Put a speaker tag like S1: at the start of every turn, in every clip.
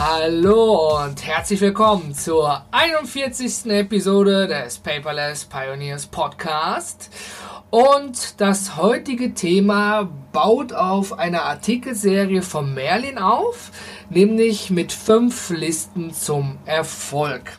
S1: Hallo und herzlich willkommen zur 41. Episode des Paperless Pioneers Podcast. Und das heutige Thema baut auf einer Artikelserie von Merlin auf, nämlich mit fünf Listen zum Erfolg.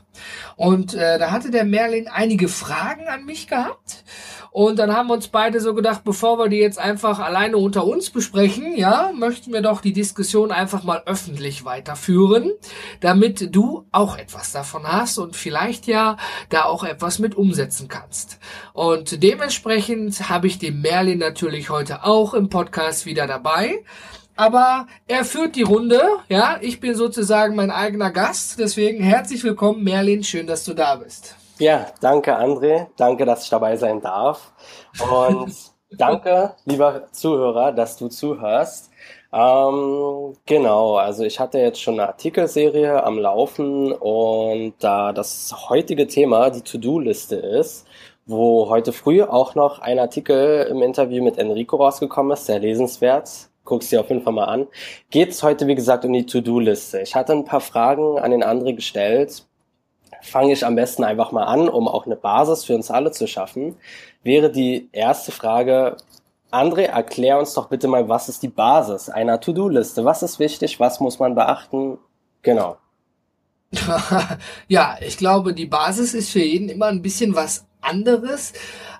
S1: Und äh, da hatte der Merlin einige Fragen an mich gehabt. Und dann haben wir uns beide so gedacht, bevor wir die jetzt einfach alleine unter uns besprechen, ja, möchten wir doch die Diskussion einfach mal öffentlich weiterführen, damit du auch etwas davon hast und vielleicht ja da auch etwas mit umsetzen kannst. Und dementsprechend habe ich den Merlin natürlich heute auch im Podcast wieder dabei aber er führt die Runde. Ja, ich bin sozusagen mein eigener Gast. Deswegen herzlich willkommen, Merlin. Schön, dass du da bist.
S2: Ja, danke André, danke, dass ich dabei sein darf. Und danke, lieber Zuhörer, dass du zuhörst. Ähm, genau, also ich hatte jetzt schon eine Artikelserie am Laufen und da das heutige Thema die To-Do-Liste ist, wo heute früh auch noch ein Artikel im Interview mit Enrico rausgekommen ist, sehr lesenswert, guck's dir auf jeden Fall mal an, geht es heute, wie gesagt, um die To-Do-Liste. Ich hatte ein paar Fragen an den André gestellt, fange ich am besten einfach mal an, um auch eine Basis für uns alle zu schaffen, wäre die erste Frage, André, erklär uns doch bitte mal, was ist die Basis einer To-Do-Liste? Was ist wichtig? Was muss man beachten? Genau.
S1: ja, ich glaube, die Basis ist für jeden immer ein bisschen was anderes.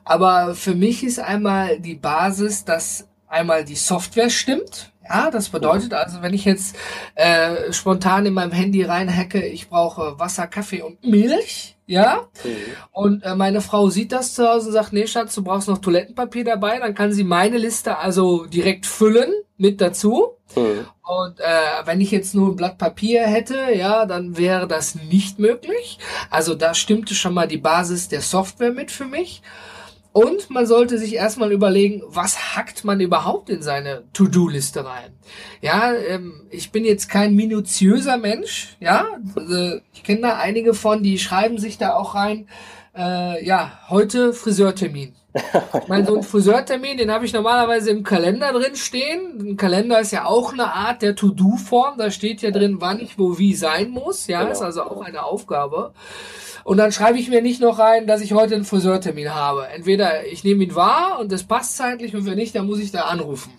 S1: Aber für mich ist einmal die Basis, dass einmal die Software stimmt. Ja, das bedeutet also, wenn ich jetzt äh, spontan in meinem Handy reinhacke, ich brauche Wasser, Kaffee und Milch, ja, mhm. und äh, meine Frau sieht das zu Hause und sagt, nee, Schatz, du brauchst noch Toilettenpapier dabei, dann kann sie meine Liste also direkt füllen mit dazu. Mhm. Und äh, wenn ich jetzt nur ein Blatt Papier hätte, ja, dann wäre das nicht möglich. Also da stimmte schon mal die Basis der Software mit für mich. Und man sollte sich erstmal überlegen, was hackt man überhaupt in seine To-Do-Liste rein. Ja, ähm, ich bin jetzt kein minutiöser Mensch, ja. Also ich kenne da einige von, die schreiben sich da auch rein, äh, ja, heute Friseurtermin. Ich meine, so ein Friseurtermin, den habe ich normalerweise im Kalender drin stehen. Ein Kalender ist ja auch eine Art der To-Do-Form. Da steht ja drin, wann ich wo wie sein muss. Ja, genau. ist also auch eine Aufgabe. Und dann schreibe ich mir nicht noch rein, dass ich heute einen Friseurtermin habe. Entweder ich nehme ihn wahr und das passt zeitlich und wenn nicht, dann muss ich da anrufen.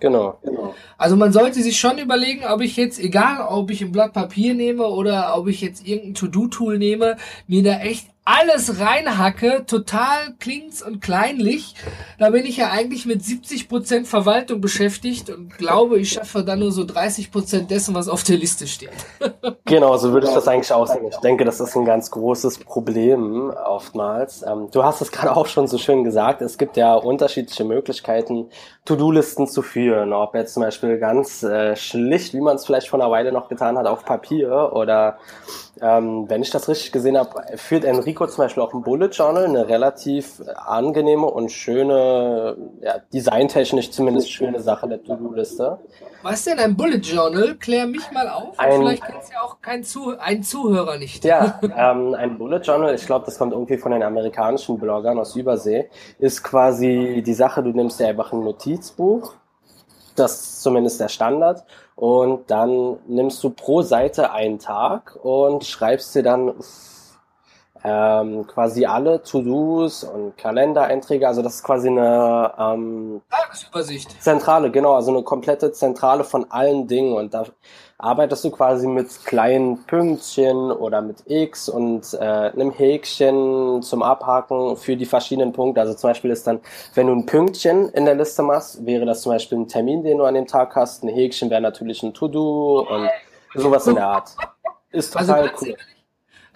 S2: Genau, genau.
S1: Also man sollte sich schon überlegen, ob ich jetzt, egal ob ich ein Blatt Papier nehme oder ob ich jetzt irgendein To-Do-Tool nehme, mir da echt alles reinhacke, total klingt's und kleinlich, da bin ich ja eigentlich mit 70 Prozent Verwaltung beschäftigt und glaube, ich schaffe dann nur so 30 Prozent dessen, was auf der Liste steht.
S2: genau, so würde ich das eigentlich aussehen. Ich denke, das ist ein ganz großes Problem oftmals. Ähm, du hast es gerade auch schon so schön gesagt, es gibt ja unterschiedliche Möglichkeiten, To-Do-Listen zu führen. Ob jetzt zum Beispiel ganz äh, schlicht, wie man es vielleicht vor einer Weile noch getan hat, auf Papier oder ähm, wenn ich das richtig gesehen habe, führt Enrico zum Beispiel auch ein Bullet Journal, eine relativ angenehme und schöne, ja, designtechnisch zumindest schöne Sache der To-Do-Liste.
S1: Was denn ein Bullet Journal? Klär mich mal auf. Ein, Vielleicht kennt es ja auch kein Zu ein Zuhörer nicht.
S2: Ja, ähm, ein Bullet Journal, ich glaube, das kommt irgendwie von den amerikanischen Bloggern aus Übersee, ist quasi die Sache, du nimmst dir einfach ein Notizbuch, das ist zumindest der Standard, und dann nimmst du pro Seite einen Tag und schreibst dir dann ähm, quasi alle To-Dos und Kalendereinträge. Also das ist quasi eine ähm,
S1: Tagesübersicht.
S2: Zentrale, genau, also eine komplette Zentrale von allen Dingen. Und da arbeitest du quasi mit kleinen Pünktchen oder mit X und äh, einem Häkchen zum Abhaken für die verschiedenen Punkte. Also zum Beispiel ist dann, wenn du ein Pünktchen in der Liste machst, wäre das zum Beispiel ein Termin, den du an dem Tag hast. Ein Häkchen wäre natürlich ein To-Do und sowas in der Art. Ist also total also cool.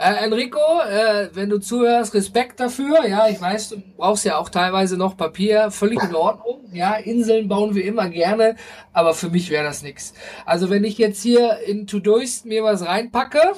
S1: Äh, Enrico, äh, wenn du zuhörst, Respekt dafür. Ja, ich weiß, du brauchst ja auch teilweise noch Papier, völlig in Ordnung. Ja, Inseln bauen wir immer gerne, aber für mich wäre das nichts. Also wenn ich jetzt hier in Todoist mir was reinpacke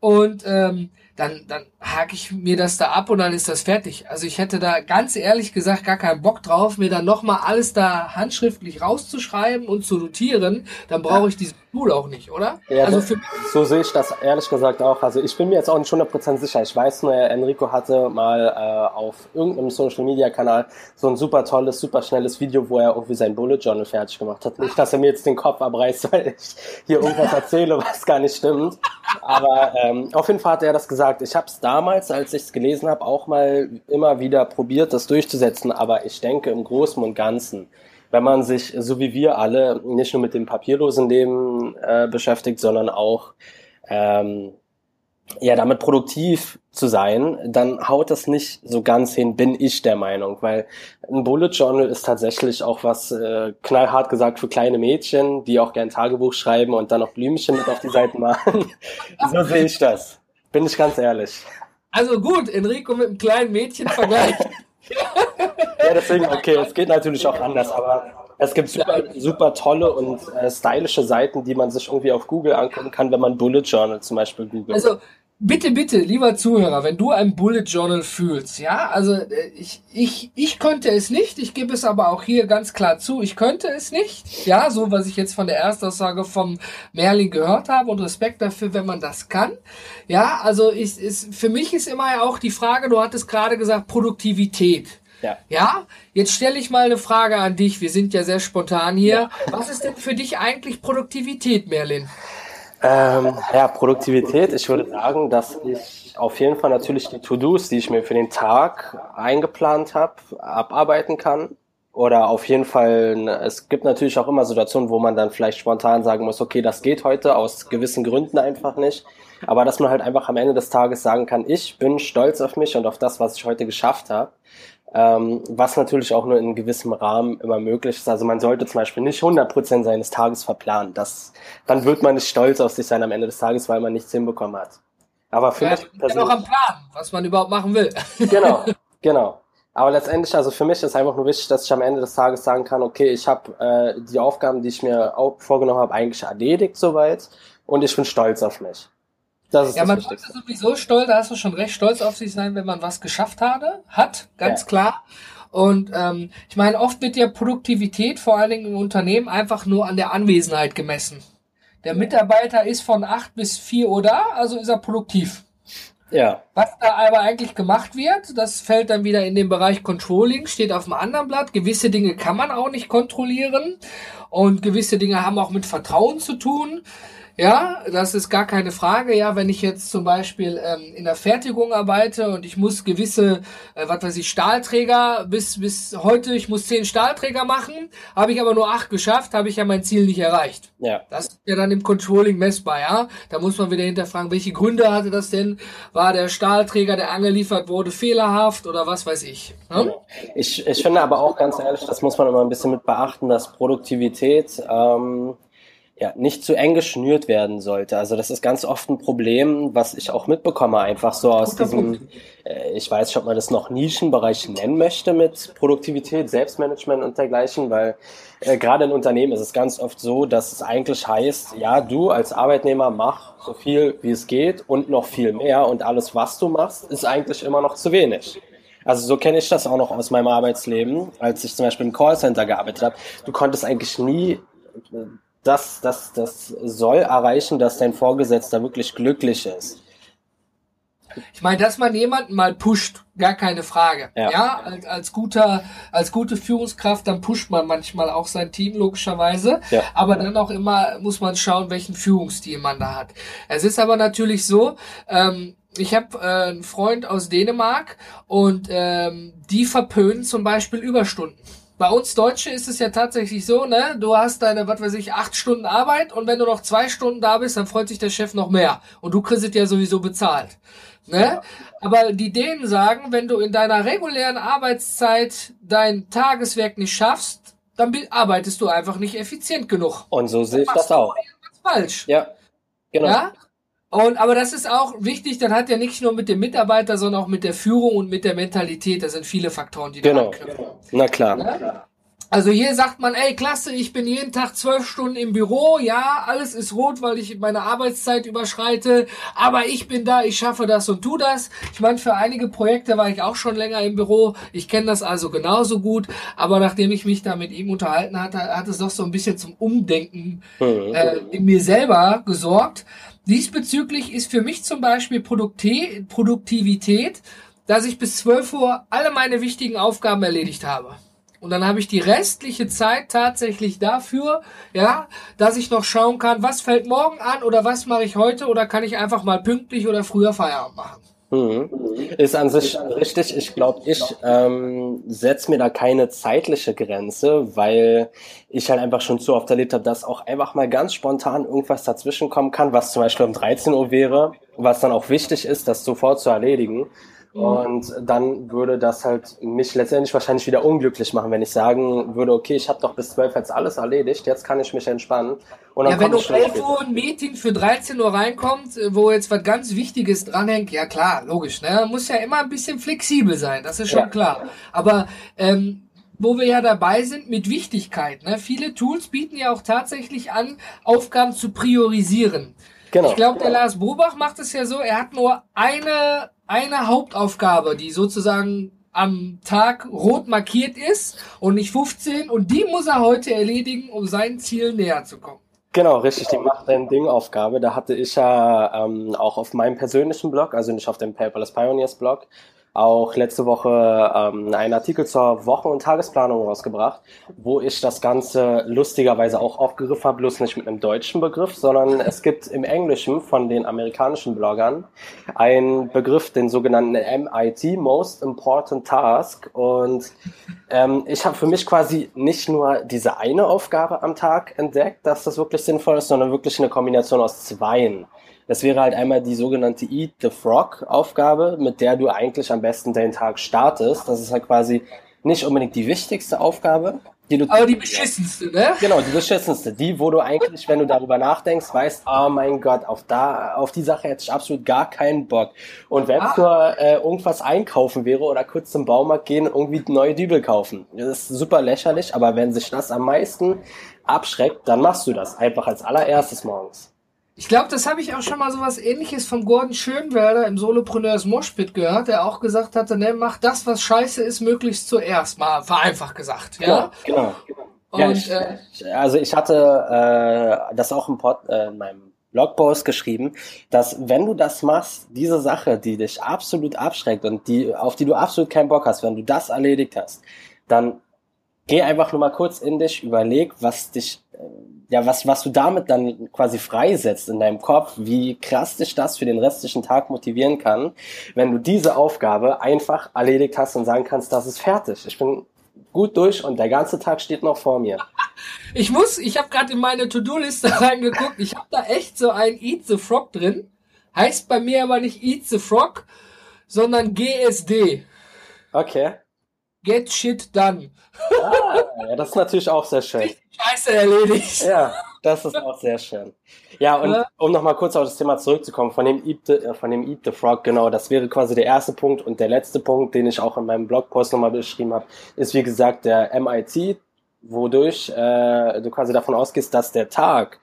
S1: und ähm, dann, dann hake ich mir das da ab und dann ist das fertig. Also ich hätte da ganz ehrlich gesagt gar keinen Bock drauf, mir dann nochmal alles da handschriftlich rauszuschreiben und zu notieren. Dann brauche ich dieses Tool auch nicht, oder?
S2: Ja,
S1: also
S2: das, so sehe ich das ehrlich gesagt auch. Also ich bin mir jetzt auch nicht 100% sicher. Ich weiß nur, Enrico hatte mal äh, auf irgendeinem Social Media Kanal so ein super tolles, super schnelles Video, wo er irgendwie sein Bullet Journal fertig gemacht hat. Nicht, dass er mir jetzt den Kopf abreißt, weil ich hier irgendwas erzähle, was gar nicht stimmt. Aber ähm, auf jeden Fall hat er das gesagt. Ich habe es damals, als ich es gelesen habe, auch mal immer wieder probiert, das durchzusetzen. Aber ich denke im Großen und Ganzen, wenn man sich, so wie wir alle, nicht nur mit dem papierlosen Leben äh, beschäftigt, sondern auch ähm, ja, damit produktiv zu sein, dann haut das nicht so ganz hin, bin ich der Meinung, weil ein Bullet Journal ist tatsächlich auch was äh, knallhart gesagt für kleine Mädchen, die auch gern Tagebuch schreiben und dann noch Blümchen mit auf die Seiten machen. so sehe ich das. Bin ich ganz ehrlich.
S1: Also gut, Enrico mit einem kleinen Mädchen vergleicht.
S2: ja, deswegen, okay, es geht natürlich auch anders, aber es gibt super, super tolle und äh, stylische Seiten, die man sich irgendwie auf Google angucken kann, wenn man Bullet Journal zum Beispiel googelt.
S1: Also Bitte, bitte, lieber Zuhörer, wenn du ein Bullet Journal fühlst, ja, also äh, ich, ich, ich könnte es nicht, ich gebe es aber auch hier ganz klar zu, ich könnte es nicht, ja, so was ich jetzt von der Erstaussage vom Merlin gehört habe und Respekt dafür, wenn man das kann, ja, also ist, ist, für mich ist immer ja auch die Frage, du hattest gerade gesagt, Produktivität. Ja. ja, jetzt stelle ich mal eine Frage an dich. Wir sind ja sehr spontan hier. Ja. Was ist denn für dich eigentlich Produktivität, Merlin?
S2: Ähm, ja, Produktivität. Ich würde sagen, dass ich auf jeden Fall natürlich die To-Dos, die ich mir für den Tag eingeplant habe, abarbeiten kann. Oder auf jeden Fall, es gibt natürlich auch immer Situationen, wo man dann vielleicht spontan sagen muss, okay, das geht heute aus gewissen Gründen einfach nicht. Aber dass man halt einfach am Ende des Tages sagen kann, ich bin stolz auf mich und auf das, was ich heute geschafft habe. Ähm, was natürlich auch nur in gewissem Rahmen immer möglich ist. Also man sollte zum Beispiel nicht 100% seines Tages verplanen. Das, dann wird man nicht stolz auf sich sein am Ende des Tages, weil man nichts hinbekommen hat. Aber für
S1: ja,
S2: mich
S1: persönlich... auch am Plan, was man überhaupt machen will.
S2: genau, genau. Aber letztendlich, also für mich ist einfach nur wichtig, dass ich am Ende des Tages sagen kann, okay, ich habe äh, die Aufgaben, die ich mir auch vorgenommen habe, eigentlich erledigt soweit und ich bin stolz auf mich.
S1: Das ist ja, das man sollte sowieso stolz, da hast du schon recht, stolz auf sich sein, wenn man was geschafft hatte, hat, ganz ja. klar. Und ähm, ich meine, oft wird ja Produktivität, vor allen Dingen im Unternehmen, einfach nur an der Anwesenheit gemessen. Der Mitarbeiter ist von acht bis vier Uhr da, also ist er produktiv.
S2: Ja.
S1: Was da aber eigentlich gemacht wird, das fällt dann wieder in den Bereich Controlling, steht auf dem anderen Blatt. Gewisse Dinge kann man auch nicht kontrollieren und gewisse Dinge haben auch mit Vertrauen zu tun. Ja, das ist gar keine Frage. Ja, wenn ich jetzt zum Beispiel ähm, in der Fertigung arbeite und ich muss gewisse, äh, was weiß ich, Stahlträger bis bis heute, ich muss zehn Stahlträger machen, habe ich aber nur acht geschafft, habe ich ja mein Ziel nicht erreicht.
S2: Ja.
S1: Das ist ja dann im Controlling messbar. Ja, da muss man wieder hinterfragen, welche Gründe hatte das denn? War der Stahlträger, der angeliefert wurde, fehlerhaft oder was weiß ich?
S2: Ne? Ich ich finde aber auch ganz ehrlich, das muss man immer ein bisschen mit beachten, dass Produktivität ähm, ja, nicht zu eng geschnürt werden sollte. Also das ist ganz oft ein Problem, was ich auch mitbekomme, einfach so aus Guter diesem, äh, ich weiß nicht, ob man das noch Nischenbereich nennen möchte mit Produktivität, Selbstmanagement und dergleichen, weil äh, gerade in Unternehmen ist es ganz oft so, dass es eigentlich heißt, ja, du als Arbeitnehmer mach so viel, wie es geht und noch viel mehr und alles, was du machst, ist eigentlich immer noch zu wenig. Also so kenne ich das auch noch aus meinem Arbeitsleben, als ich zum Beispiel im Callcenter gearbeitet habe. Du konntest eigentlich nie das, das, das soll erreichen, dass dein Vorgesetzter wirklich glücklich ist.
S1: Ich meine, dass man jemanden mal pusht, gar keine Frage. Ja, ja als, als, guter, als gute Führungskraft, dann pusht man manchmal auch sein Team, logischerweise. Ja. Aber dann auch immer muss man schauen, welchen Führungsstil man da hat. Es ist aber natürlich so, ähm, ich habe äh, einen Freund aus Dänemark und ähm, die verpönen zum Beispiel Überstunden bei uns Deutsche ist es ja tatsächlich so, ne? Du hast deine, was weiß ich, acht Stunden Arbeit und wenn du noch zwei Stunden da bist, dann freut sich der Chef noch mehr. Und du kriegst es ja sowieso bezahlt. Ne? Ja. Aber die Dänen sagen, wenn du in deiner regulären Arbeitszeit dein Tageswerk nicht schaffst, dann arbeitest du einfach nicht effizient genug.
S2: Und so sehe ich das auch.
S1: Falsch.
S2: Ja,
S1: genau. Ja? Und, aber das ist auch wichtig, dann hat ja nicht nur mit dem Mitarbeiter, sondern auch mit der Führung und mit der Mentalität. Das sind viele Faktoren, die
S2: genau. da anknüpfen. Na klar.
S1: Ja? Also hier sagt man, ey, klasse, ich bin jeden Tag zwölf Stunden im Büro, ja, alles ist rot, weil ich meine Arbeitszeit überschreite, aber ich bin da, ich schaffe das und tu das. Ich meine, für einige Projekte war ich auch schon länger im Büro, ich kenne das also genauso gut, aber nachdem ich mich da mit ihm unterhalten hatte, hat es doch so ein bisschen zum Umdenken mhm. äh, in mir selber gesorgt. Diesbezüglich ist für mich zum Beispiel Produktivität, dass ich bis 12 Uhr alle meine wichtigen Aufgaben erledigt habe. Und dann habe ich die restliche Zeit tatsächlich dafür, ja, dass ich noch schauen kann, was fällt morgen an oder was mache ich heute oder kann ich einfach mal pünktlich oder früher Feierabend machen.
S2: Mhm. Ist an sich richtig. Ich glaube, ich ähm, setze mir da keine zeitliche Grenze, weil ich halt einfach schon zu oft erlebt habe, dass auch einfach mal ganz spontan irgendwas dazwischen kommen kann, was zum Beispiel um 13 Uhr wäre, was dann auch wichtig ist, das sofort zu erledigen. Mhm. Und dann würde das halt mich letztendlich wahrscheinlich wieder unglücklich machen, wenn ich sagen würde, okay, ich habe doch bis 12 jetzt alles erledigt, jetzt kann ich mich entspannen.
S1: Und dann ja, wenn um 11 Uhr ein Meeting für 13 Uhr reinkommt, äh, wo jetzt was ganz Wichtiges dranhängt, ja klar, logisch, ne? Muss ja immer ein bisschen flexibel sein, das ist schon ja. klar. Aber ähm, wo wir ja dabei sind mit Wichtigkeit. Ne? Viele Tools bieten ja auch tatsächlich an, Aufgaben zu priorisieren. Genau. Ich glaube, der Lars Bobach macht es ja so, er hat nur eine eine Hauptaufgabe, die sozusagen am Tag rot markiert ist und nicht 15 und die muss er heute erledigen, um sein Ziel näher zu kommen.
S2: Genau, richtig, die macht dein Ding Aufgabe. Da hatte ich ja ähm, auch auf meinem persönlichen Blog, also nicht auf dem Paperless Pioneers Blog, auch letzte Woche ähm, einen Artikel zur Wochen- und Tagesplanung rausgebracht, wo ich das Ganze lustigerweise auch aufgegriffen habe, bloß nicht mit einem deutschen Begriff, sondern es gibt im Englischen von den amerikanischen Bloggern einen Begriff, den sogenannten MIT, Most Important Task. Und ähm, ich habe für mich quasi nicht nur diese eine Aufgabe am Tag entdeckt, dass das wirklich sinnvoll ist, sondern wirklich eine Kombination aus zweien. Das wäre halt einmal die sogenannte Eat the Frog Aufgabe, mit der du eigentlich am besten deinen Tag startest. Das ist halt quasi nicht unbedingt die wichtigste Aufgabe,
S1: die du. Aber die beschissenste, ne?
S2: Genau, die beschissenste. Die, wo du eigentlich, wenn du darüber nachdenkst, weißt, oh mein Gott, auf da, auf die Sache hätte ich absolut gar keinen Bock. Und wenn es ah. nur äh, irgendwas einkaufen wäre oder kurz zum Baumarkt gehen und irgendwie neue Dübel kaufen. Das ist super lächerlich, aber wenn sich das am meisten abschreckt, dann machst du das einfach als allererstes morgens.
S1: Ich glaube, das habe ich auch schon mal so was ähnliches vom Gordon Schönwelder im Solopreneurs Moshpit gehört, der auch gesagt hatte, ne, mach das, was scheiße ist, möglichst zuerst, mal vereinfacht gesagt. Ja,
S2: genau. genau. Und, ja, ich, äh, also ich hatte äh, das auch im Pod, äh, in meinem Blogpost geschrieben, dass wenn du das machst, diese Sache, die dich absolut abschreckt und die, auf die du absolut keinen Bock hast, wenn du das erledigt hast, dann geh einfach nur mal kurz in dich, überleg, was dich, äh, ja, was, was du damit dann quasi freisetzt in deinem Kopf, wie krass dich das für den restlichen Tag motivieren kann, wenn du diese Aufgabe einfach erledigt hast und sagen kannst, das ist fertig. Ich bin gut durch und der ganze Tag steht noch vor mir.
S1: Ich muss, ich habe gerade in meine To-Do-Liste reingeguckt, ich habe da echt so ein Eat the Frog drin. Heißt bei mir aber nicht Eat the Frog, sondern GSD.
S2: Okay.
S1: Get Shit Done.
S2: Ah, ja, das ist natürlich auch sehr schön.
S1: Scheiße erledigt.
S2: Ja, das ist auch sehr schön. Ja, und ja. um nochmal kurz auf das Thema zurückzukommen, von dem, Eat the, äh, von dem Eat the Frog, genau, das wäre quasi der erste Punkt und der letzte Punkt, den ich auch in meinem Blogpost nochmal beschrieben habe, ist wie gesagt der MIT, wodurch äh, du quasi davon ausgehst, dass der Tag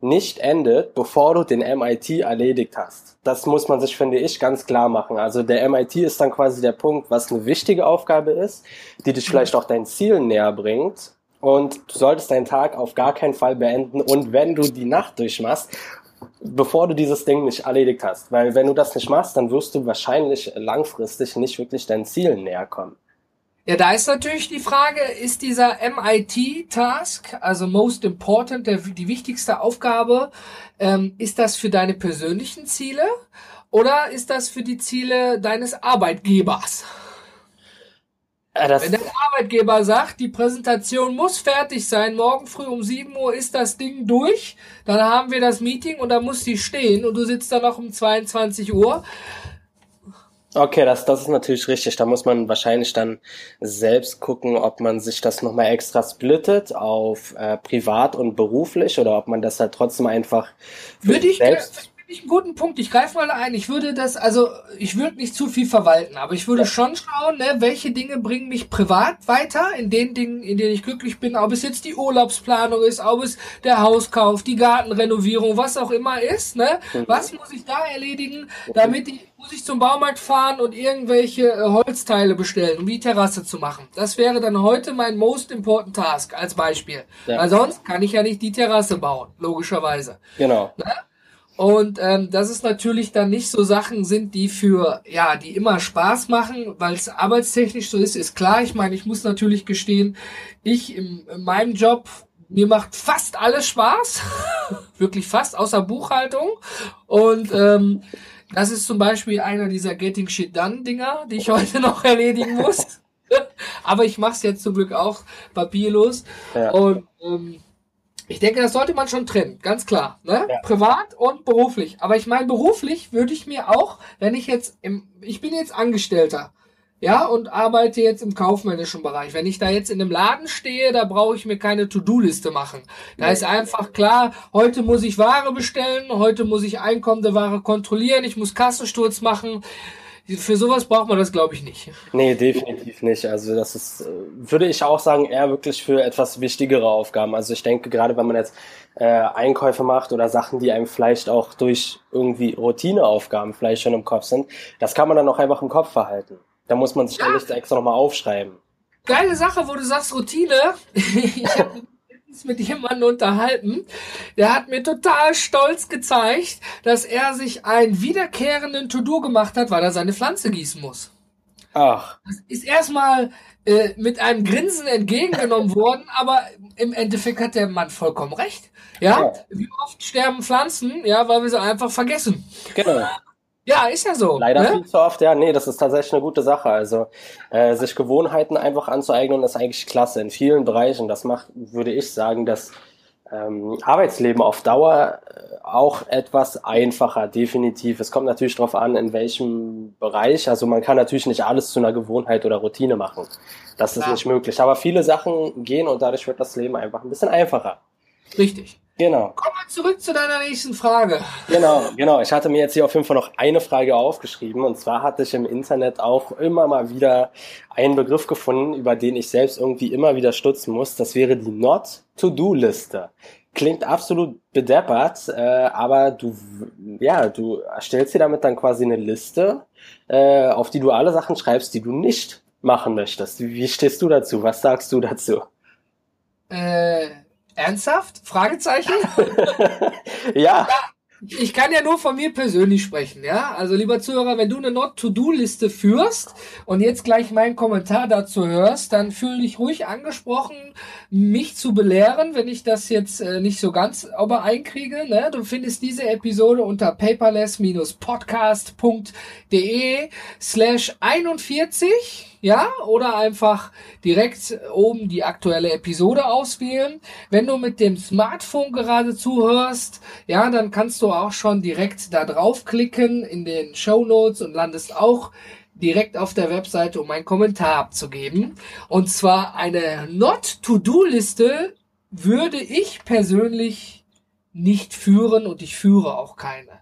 S2: nicht endet, bevor du den MIT erledigt hast. Das muss man sich, finde ich, ganz klar machen. Also der MIT ist dann quasi der Punkt, was eine wichtige Aufgabe ist, die dich vielleicht auch deinen Zielen näher bringt. Und du solltest deinen Tag auf gar keinen Fall beenden. Und wenn du die Nacht durchmachst, bevor du dieses Ding nicht erledigt hast. Weil wenn du das nicht machst, dann wirst du wahrscheinlich langfristig nicht wirklich deinen Zielen näher kommen.
S1: Ja, da ist natürlich die Frage, ist dieser MIT-Task, also Most Important, der, die wichtigste Aufgabe, ähm, ist das für deine persönlichen Ziele oder ist das für die Ziele deines Arbeitgebers? Ja, Wenn der Arbeitgeber sagt, die Präsentation muss fertig sein, morgen früh um 7 Uhr ist das Ding durch, dann haben wir das Meeting und dann muss sie stehen und du sitzt dann noch um 22 Uhr,
S2: Okay, das, das ist natürlich richtig. Da muss man wahrscheinlich dann selbst gucken, ob man sich das nochmal extra splittet auf äh, privat und beruflich oder ob man das halt trotzdem einfach
S1: würde ich, selbst ich einen guten Punkt. Ich greife mal ein. Ich würde das, also ich würde nicht zu viel verwalten, aber ich würde ja. schon schauen, ne, welche Dinge bringen mich privat weiter, in den Dingen, in denen ich glücklich bin, ob es jetzt die Urlaubsplanung ist, ob es der Hauskauf, die Gartenrenovierung, was auch immer ist, ne? Mhm. Was muss ich da erledigen, damit ich, muss ich zum Baumarkt fahren und irgendwelche äh, Holzteile bestellen, um die Terrasse zu machen. Das wäre dann heute mein most important task als Beispiel. Ja. Weil sonst kann ich ja nicht die Terrasse bauen, logischerweise.
S2: Genau. Ne?
S1: Und ähm, dass es natürlich dann nicht so Sachen sind, die für, ja, die immer Spaß machen, weil es arbeitstechnisch so ist, ist klar. Ich meine, ich muss natürlich gestehen, ich im, in meinem Job, mir macht fast alles Spaß. Wirklich fast, außer Buchhaltung. Und ähm, das ist zum Beispiel einer dieser Getting Shit Done Dinger, die ich heute noch erledigen muss. Aber ich mache es jetzt zum Glück auch papierlos. Ja. Und ähm, ich denke, das sollte man schon trennen, ganz klar. Ne? Ja. Privat und beruflich. Aber ich meine, beruflich würde ich mir auch, wenn ich jetzt im, ich bin jetzt Angestellter, ja, und arbeite jetzt im kaufmännischen Bereich. Wenn ich da jetzt in einem Laden stehe, da brauche ich mir keine To-Do-Liste machen. Da ist einfach klar, heute muss ich Ware bestellen, heute muss ich einkommende Ware kontrollieren, ich muss Kassensturz machen für sowas braucht man das, glaube ich, nicht.
S2: Nee, definitiv nicht. Also das ist, äh, würde ich auch sagen, eher wirklich für etwas wichtigere Aufgaben. Also ich denke, gerade wenn man jetzt äh, Einkäufe macht oder Sachen, die einem vielleicht auch durch irgendwie Routineaufgaben vielleicht schon im Kopf sind, das kann man dann auch einfach im Kopf verhalten. Da muss man sich ja. dann nicht extra nochmal aufschreiben.
S1: Geile Sache, wo du sagst Routine. ich habe letztens mit jemandem unterhalten, der hat mir total stolz gezeigt, dass er sich einen wiederkehrenden To-Do gemacht hat, weil er seine Pflanze gießen muss.
S2: Ach.
S1: Das ist erstmal äh, mit einem Grinsen entgegengenommen worden, aber im Endeffekt hat der Mann vollkommen recht. Ja? ja? Wie oft sterben Pflanzen, ja, weil wir sie einfach vergessen.
S2: Genau.
S1: Ja, ist ja so.
S2: Leider ne? viel zu oft, ja, nee, das ist tatsächlich eine gute Sache. Also äh, sich Gewohnheiten einfach anzueignen, ist eigentlich klasse in vielen Bereichen. Das macht, würde ich sagen, das ähm, Arbeitsleben auf Dauer äh, auch etwas einfacher, definitiv. Es kommt natürlich darauf an, in welchem Bereich. Also man kann natürlich nicht alles zu einer Gewohnheit oder Routine machen. Das ist ja. nicht möglich. Aber viele Sachen gehen und dadurch wird das Leben einfach ein bisschen einfacher.
S1: Richtig.
S2: Genau.
S1: Kommen wir zurück zu deiner nächsten Frage.
S2: Genau, genau. Ich hatte mir jetzt hier auf jeden Fall noch eine Frage aufgeschrieben. Und zwar hatte ich im Internet auch immer mal wieder einen Begriff gefunden, über den ich selbst irgendwie immer wieder stutzen muss. Das wäre die Not-to-Do-Liste. Klingt absolut bedeppert, äh, aber du, ja, du erstellst dir damit dann quasi eine Liste, äh, auf die du alle Sachen schreibst, die du nicht machen möchtest. Wie stehst du dazu? Was sagst du dazu?
S1: Äh Ernsthaft? Fragezeichen?
S2: ja. ja.
S1: Ich kann ja nur von mir persönlich sprechen, ja. Also lieber Zuhörer, wenn du eine Not-to-Do-Liste führst und jetzt gleich meinen Kommentar dazu hörst, dann fühle dich ruhig angesprochen, mich zu belehren, wenn ich das jetzt äh, nicht so ganz aber einkriege. Ne? Du findest diese Episode unter paperless-podcast.de slash 41 ja, oder einfach direkt oben die aktuelle Episode auswählen. Wenn du mit dem Smartphone gerade zuhörst, ja, dann kannst du auch schon direkt da draufklicken in den Show Notes und landest auch direkt auf der Webseite, um einen Kommentar abzugeben. Und zwar eine Not-to-Do-Liste würde ich persönlich nicht führen und ich führe auch keine.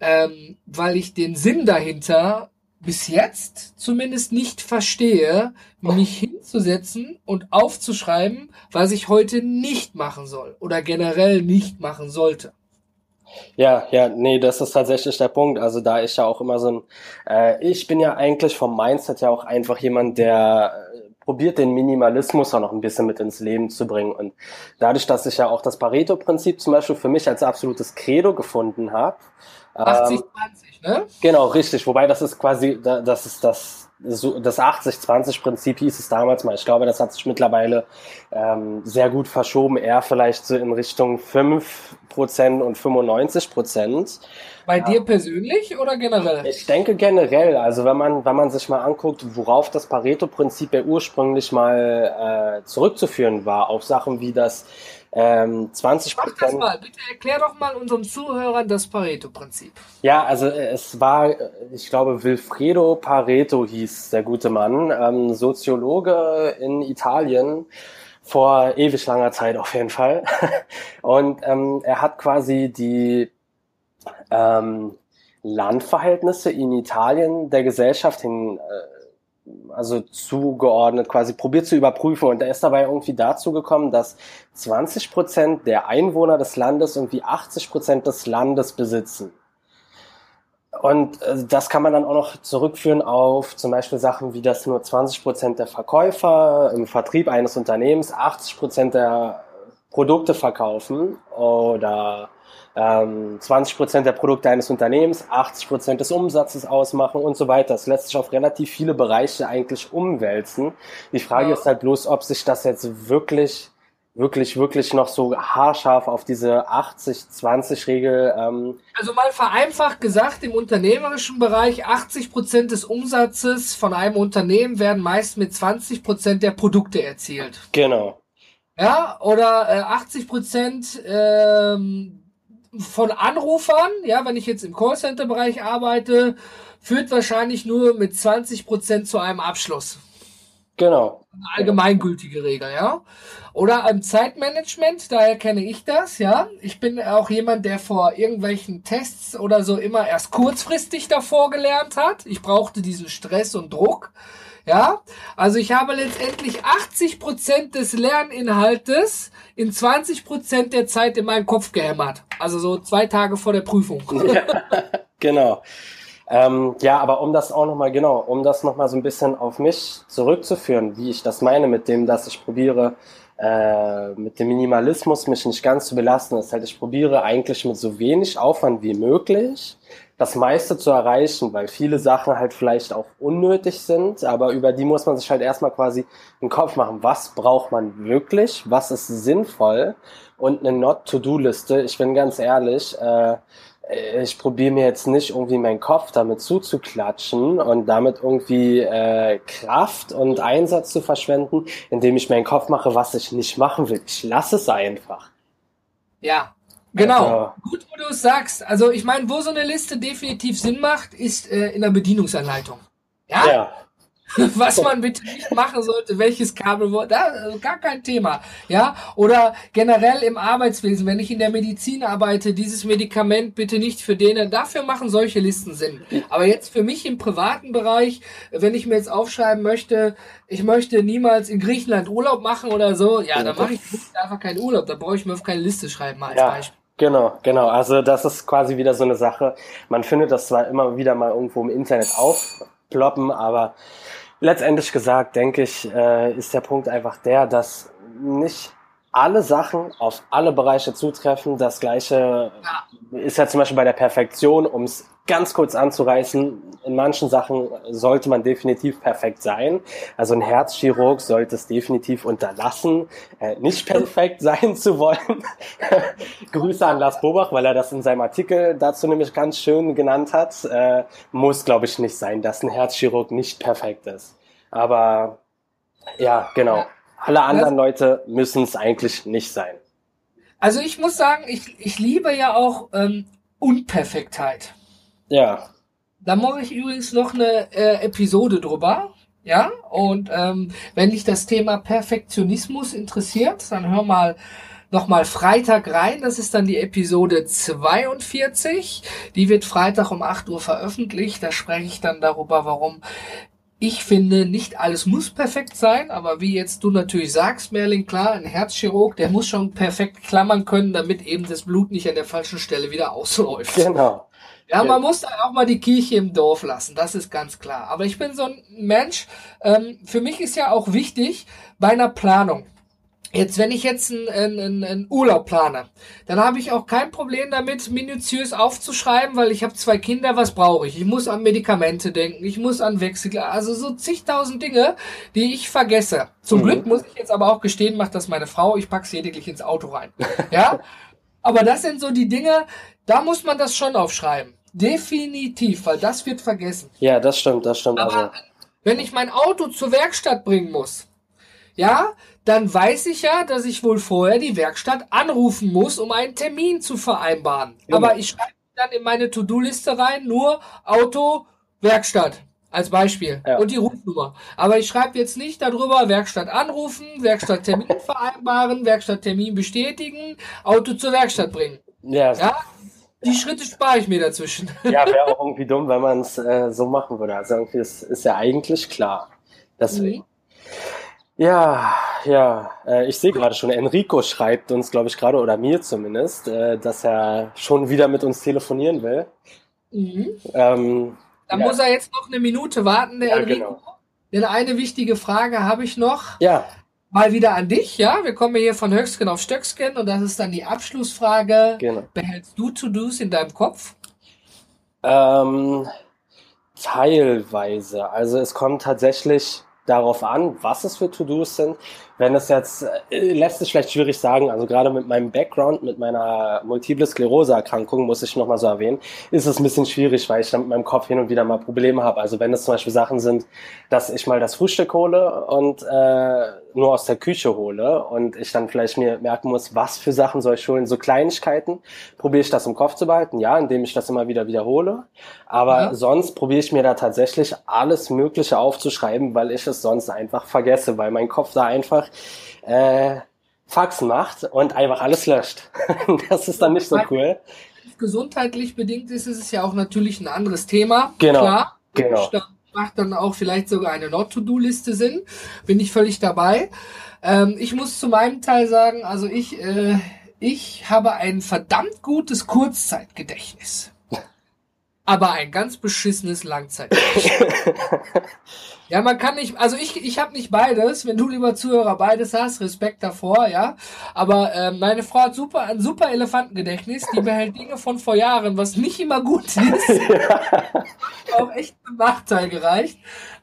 S1: Ähm, weil ich den Sinn dahinter bis jetzt zumindest nicht verstehe, mich hinzusetzen und aufzuschreiben, was ich heute nicht machen soll oder generell nicht machen sollte.
S2: Ja, ja, nee, das ist tatsächlich der Punkt. Also da ich ja auch immer so ein, äh, ich bin ja eigentlich vom Mindset ja auch einfach jemand, der äh, probiert den Minimalismus auch noch ein bisschen mit ins Leben zu bringen. Und dadurch, dass ich ja auch das Pareto-Prinzip zum Beispiel für mich als absolutes Credo gefunden habe,
S1: 80, 20, ähm, ne?
S2: Genau, richtig. Wobei das ist quasi, das ist das, das 80-20-Prinzip hieß es damals mal. Ich glaube, das hat sich mittlerweile ähm, sehr gut verschoben, eher vielleicht so in Richtung 5% und 95%.
S1: Bei ja. dir persönlich oder generell?
S2: Ich denke generell. Also wenn man, wenn man sich mal anguckt, worauf das Pareto-Prinzip ja ursprünglich mal äh, zurückzuführen war, auf Sachen wie das ähm, 20
S1: Mach das mal, bitte erklär doch mal unseren Zuhörern das Pareto-Prinzip.
S2: Ja, also äh, es war, ich glaube, Wilfredo Pareto hieß der gute Mann, ähm, Soziologe in Italien vor ewig langer Zeit auf jeden Fall. Und ähm, er hat quasi die ähm, Landverhältnisse in Italien der Gesellschaft hin, äh, also zugeordnet, quasi probiert zu überprüfen. Und er ist dabei irgendwie dazu gekommen, dass 20 Prozent der Einwohner des Landes irgendwie 80 Prozent des Landes besitzen. Und äh, das kann man dann auch noch zurückführen auf zum Beispiel Sachen wie, dass nur 20 Prozent der Verkäufer im Vertrieb eines Unternehmens 80 Prozent der Produkte verkaufen oder ähm, 20 Prozent der Produkte eines Unternehmens, 80 Prozent des Umsatzes ausmachen und so weiter. Das lässt sich auf relativ viele Bereiche eigentlich umwälzen. Die Frage ja. ist halt bloß, ob sich das jetzt wirklich wirklich, wirklich noch so haarscharf auf diese 80-20-Regel. Ähm
S1: also mal vereinfacht gesagt, im unternehmerischen Bereich 80 Prozent des Umsatzes von einem Unternehmen werden meist mit 20 Prozent der Produkte erzielt.
S2: Genau.
S1: Ja, oder äh, 80 Prozent ähm, von Anrufern, ja, wenn ich jetzt im Callcenter-Bereich arbeite, führt wahrscheinlich nur mit 20 Prozent zu einem Abschluss.
S2: Genau.
S1: Eine allgemeingültige Regel, ja. Oder im Zeitmanagement, daher kenne ich das, ja. Ich bin auch jemand, der vor irgendwelchen Tests oder so immer erst kurzfristig davor gelernt hat. Ich brauchte diesen Stress und Druck. Ja, also ich habe letztendlich 80 Prozent des Lerninhaltes in 20 Prozent der Zeit in meinen Kopf gehämmert. Also so zwei Tage vor der Prüfung.
S2: Ja, genau. Ähm, ja, aber um das auch nochmal, genau, um das nochmal so ein bisschen auf mich zurückzuführen, wie ich das meine, mit dem, dass ich probiere, äh, mit dem Minimalismus mich nicht ganz zu belasten, ist halt, ich probiere eigentlich mit so wenig Aufwand wie möglich das meiste zu erreichen, weil viele Sachen halt vielleicht auch unnötig sind, aber über die muss man sich halt erstmal quasi den Kopf machen, was braucht man wirklich, was ist sinnvoll und eine Not-to-Do-Liste, ich bin ganz ehrlich, äh, ich probiere mir jetzt nicht irgendwie meinen Kopf damit zuzuklatschen und damit irgendwie äh, Kraft und Einsatz zu verschwenden, indem ich meinen Kopf mache, was ich nicht machen will. Ich lasse es einfach.
S1: Ja, genau. Also, Gut, wo du es sagst. Also ich meine, wo so eine Liste definitiv Sinn macht, ist äh, in der Bedienungsanleitung. Ja? ja. was man bitte nicht machen sollte, welches Kabel, da, also gar kein Thema, ja, oder generell im Arbeitswesen, wenn ich in der Medizin arbeite, dieses Medikament bitte nicht für den, dafür machen solche Listen Sinn. Aber jetzt für mich im privaten Bereich, wenn ich mir jetzt aufschreiben möchte, ich möchte niemals in Griechenland Urlaub machen oder so, ja, dann mache ich einfach keinen Urlaub, da brauche ich mir auf keine Liste schreiben als ja. Beispiel.
S2: Genau, genau. Also das ist quasi wieder so eine Sache. Man findet das zwar immer wieder mal irgendwo im Internet aufploppen, aber letztendlich gesagt, denke ich, äh, ist der Punkt einfach der, dass nicht alle Sachen auf alle Bereiche zutreffen. Das gleiche ja. ist ja zum Beispiel bei der Perfektion, um es ganz kurz anzureißen. In manchen Sachen sollte man definitiv perfekt sein. Also ein Herzchirurg sollte es definitiv unterlassen, äh, nicht perfekt sein zu wollen. Grüße an Lars Bobach, weil er das in seinem Artikel dazu nämlich ganz schön genannt hat. Äh, muss, glaube ich, nicht sein, dass ein Herzchirurg nicht perfekt ist. Aber ja, genau. Alle anderen Leute müssen es eigentlich nicht sein.
S1: Also ich muss sagen, ich, ich liebe ja auch ähm, Unperfektheit.
S2: Ja.
S1: Da mache ich übrigens noch eine äh, Episode drüber. Ja, und ähm, wenn dich das Thema Perfektionismus interessiert, dann hör mal nochmal Freitag rein. Das ist dann die Episode 42. Die wird Freitag um 8 Uhr veröffentlicht. Da spreche ich dann darüber, warum ich finde, nicht alles muss perfekt sein, aber wie jetzt du natürlich sagst, Merlin, klar, ein Herzchirurg, der muss schon perfekt klammern können, damit eben das Blut nicht an der falschen Stelle wieder ausläuft.
S2: Genau.
S1: Ja, man muss da auch mal die Kirche im Dorf lassen, das ist ganz klar. Aber ich bin so ein Mensch, ähm, für mich ist ja auch wichtig bei einer Planung. Jetzt, wenn ich jetzt einen, einen, einen Urlaub plane, dann habe ich auch kein Problem damit, minutiös aufzuschreiben, weil ich habe zwei Kinder, was brauche ich? Ich muss an Medikamente denken, ich muss an Wechsel, also so zigtausend Dinge, die ich vergesse. Zum mhm. Glück muss ich jetzt aber auch gestehen, macht das meine Frau, ich pack's lediglich ins Auto rein. Ja? aber das sind so die Dinge, da muss man das schon aufschreiben. Definitiv, weil das wird vergessen.
S2: Ja, das stimmt, das stimmt.
S1: Aber also. wenn ich mein Auto zur Werkstatt bringen muss, ja, dann weiß ich ja, dass ich wohl vorher die Werkstatt anrufen muss, um einen Termin zu vereinbaren. Ja. Aber ich schreibe dann in meine To-Do-Liste rein nur Auto, Werkstatt als Beispiel ja. und die Rufnummer. Aber ich schreibe jetzt nicht darüber Werkstatt anrufen, Werkstatt Termin vereinbaren, Werkstatt Termin bestätigen, Auto zur Werkstatt bringen.
S2: Ja. ja?
S1: Die Schritte spare ich mir dazwischen.
S2: Ja, wäre auch irgendwie dumm, wenn man es äh, so machen würde. Also irgendwie ist, ist ja eigentlich klar. Deswegen. Mhm. Ja, ja, äh, ich sehe gerade schon, Enrico schreibt uns, glaube ich, gerade, oder mir zumindest, äh, dass er schon wieder mit uns telefonieren will.
S1: Mhm. Ähm, da ja. muss er jetzt noch eine Minute warten, der ja, Enrico. Genau. Denn eine wichtige Frage habe ich noch.
S2: Ja.
S1: Mal wieder an dich, ja. Wir kommen hier von Höchsken auf Stöcksken und das ist dann die Abschlussfrage.
S2: Genau.
S1: Behältst du To-Dos in deinem Kopf?
S2: Ähm, teilweise. Also es kommt tatsächlich darauf an, was es für To-Dos sind. Wenn es jetzt, äh, lässt sich vielleicht schwierig sagen, also gerade mit meinem Background, mit meiner Multiple Sklerose-Erkrankung, muss ich nochmal so erwähnen, ist es ein bisschen schwierig, weil ich dann mit meinem Kopf hin und wieder mal Probleme habe. Also wenn es zum Beispiel Sachen sind, dass ich mal das Frühstück hole und äh, nur aus der Küche hole und ich dann vielleicht mir merken muss, was für Sachen soll ich holen, so Kleinigkeiten, probiere ich das im Kopf zu behalten, ja, indem ich das immer wieder wiederhole. Aber ja. sonst probiere ich mir da tatsächlich alles Mögliche aufzuschreiben, weil ich es sonst einfach vergesse, weil mein Kopf da einfach äh, Fax macht und einfach alles löscht. das ist dann nicht so cool.
S1: Gesundheitlich bedingt ist, ist es ja auch natürlich ein anderes Thema.
S2: Genau. Klar.
S1: Genau. Da macht dann auch vielleicht sogar eine Not-to-Do-Liste Sinn. Bin ich völlig dabei. Ähm, ich muss zu meinem Teil sagen, also ich, äh, ich habe ein verdammt gutes Kurzzeitgedächtnis aber ein ganz beschissenes Langzeitgedächtnis. ja, man kann nicht, also ich, ich habe nicht beides. Wenn du lieber Zuhörer beides hast, Respekt davor, ja. Aber äh, meine Frau hat super ein super Elefantengedächtnis, die behält Dinge von vor Jahren, was nicht immer gut ist. auch echt zum Nachteil gereicht.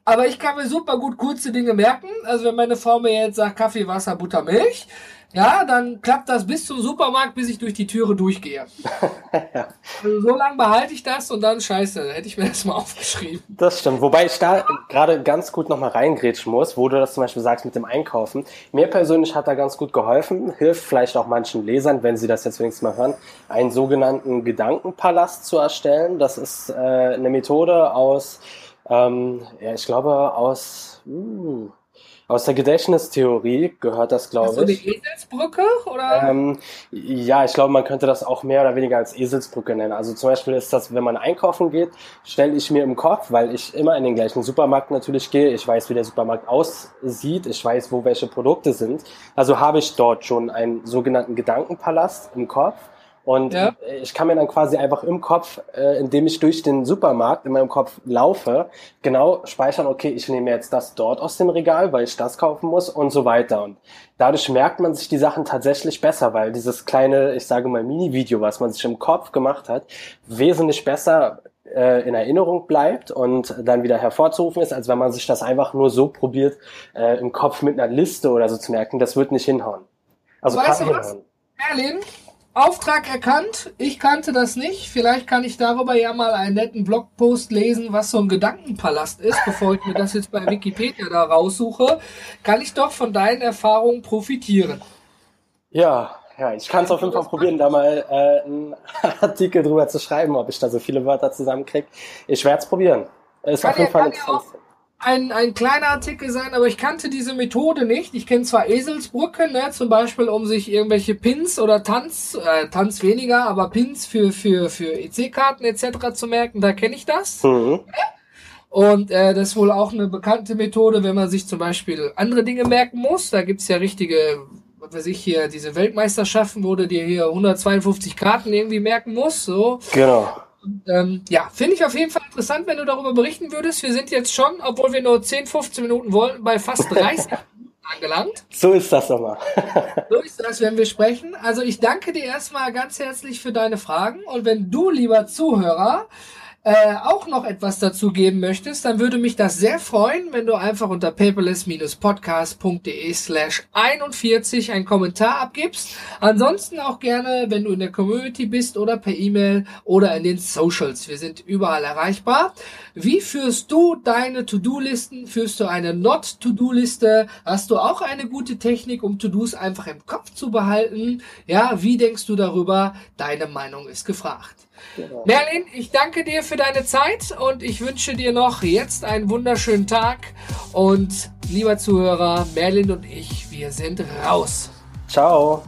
S1: Aber ich kann mir super gut kurze Dinge merken. Also wenn meine Frau mir jetzt sagt Kaffee, Wasser, Butter, Milch, ja, dann klappt das bis zum Supermarkt, bis ich durch die Türe durchgehe. ja. also so lange behalte ich das und dann scheiße, da hätte ich mir das mal aufgeschrieben.
S2: Das stimmt. Wobei ich da gerade ganz gut nochmal reingrätschen muss, wo du das zum Beispiel sagst mit dem Einkaufen. Mir persönlich hat da ganz gut geholfen, hilft vielleicht auch manchen Lesern, wenn sie das jetzt wenigstens mal hören, einen sogenannten Gedankenpalast zu erstellen. Das ist äh, eine Methode aus, ähm, ja, ich glaube aus, uh, aus der Gedächtnistheorie gehört das, glaube ich.
S1: So eine Eselsbrücke? Oder?
S2: Ähm, ja, ich glaube, man könnte das auch mehr oder weniger als Eselsbrücke nennen. Also zum Beispiel ist das, wenn man einkaufen geht, stelle ich mir im Kopf, weil ich immer in den gleichen Supermarkt natürlich gehe, ich weiß, wie der Supermarkt aussieht, ich weiß, wo welche Produkte sind. Also habe ich dort schon einen sogenannten Gedankenpalast im Kopf und ja. ich kann mir dann quasi einfach im Kopf, äh, indem ich durch den Supermarkt in meinem Kopf laufe, genau speichern, okay, ich nehme jetzt das dort aus dem Regal, weil ich das kaufen muss und so weiter. Und dadurch merkt man sich die Sachen tatsächlich besser, weil dieses kleine, ich sage mal, Mini-Video, was man sich im Kopf gemacht hat, wesentlich besser äh, in Erinnerung bleibt und dann wieder hervorzurufen ist, als wenn man sich das einfach nur so probiert, äh, im Kopf mit einer Liste oder so zu merken. Das wird nicht hinhauen.
S1: Also weißt kann du was? hinhauen. Merlin, Auftrag erkannt. Ich kannte das nicht. Vielleicht kann ich darüber ja mal einen netten Blogpost lesen, was so ein Gedankenpalast ist, bevor ich mir das jetzt bei Wikipedia da raussuche. Kann ich doch von deinen Erfahrungen profitieren.
S2: Ja, ja, ich kann es auf jeden Fall probieren, da mal äh, einen Artikel drüber zu schreiben, ob ich da so viele Wörter zusammenkriege. Ich werde es probieren. Ist auf jeden Fall interessant
S1: ein, ein kleiner Artikel sein, aber ich kannte diese Methode nicht. Ich kenne zwar Eselsbrücken, ne, zum Beispiel, um sich irgendwelche Pins oder Tanz, äh, Tanz weniger, aber Pins für, für, für EC-Karten etc. zu merken, da kenne ich das. Mhm. Und äh, das ist wohl auch eine bekannte Methode, wenn man sich zum Beispiel andere Dinge merken muss. Da gibt's ja richtige, was weiß ich hier, diese Weltmeisterschaften, wo du dir hier 152 Karten irgendwie merken musst. So.
S2: Genau.
S1: Und, ähm, ja, finde ich auf jeden Fall interessant, wenn du darüber berichten würdest. Wir sind jetzt schon, obwohl wir nur 10, 15 Minuten wollten, bei fast 30 Minuten angelangt.
S2: So ist das doch
S1: so ist das, wenn wir sprechen. Also ich danke dir erstmal ganz herzlich für deine Fragen. Und wenn du, lieber Zuhörer, äh, auch noch etwas dazu geben möchtest, dann würde mich das sehr freuen, wenn du einfach unter paperless-podcast.de slash 41 einen Kommentar abgibst. Ansonsten auch gerne, wenn du in der Community bist oder per E-Mail oder in den Socials. Wir sind überall erreichbar. Wie führst du deine To-Do-Listen? Führst du eine Not-To-Do-Liste? Hast du auch eine gute Technik, um To-Dos einfach im Kopf zu behalten? Ja, wie denkst du darüber? Deine Meinung ist gefragt. Genau. Merlin, ich danke dir für deine Zeit und ich wünsche dir noch jetzt einen wunderschönen Tag. Und lieber Zuhörer, Merlin und ich, wir sind raus.
S2: Ciao.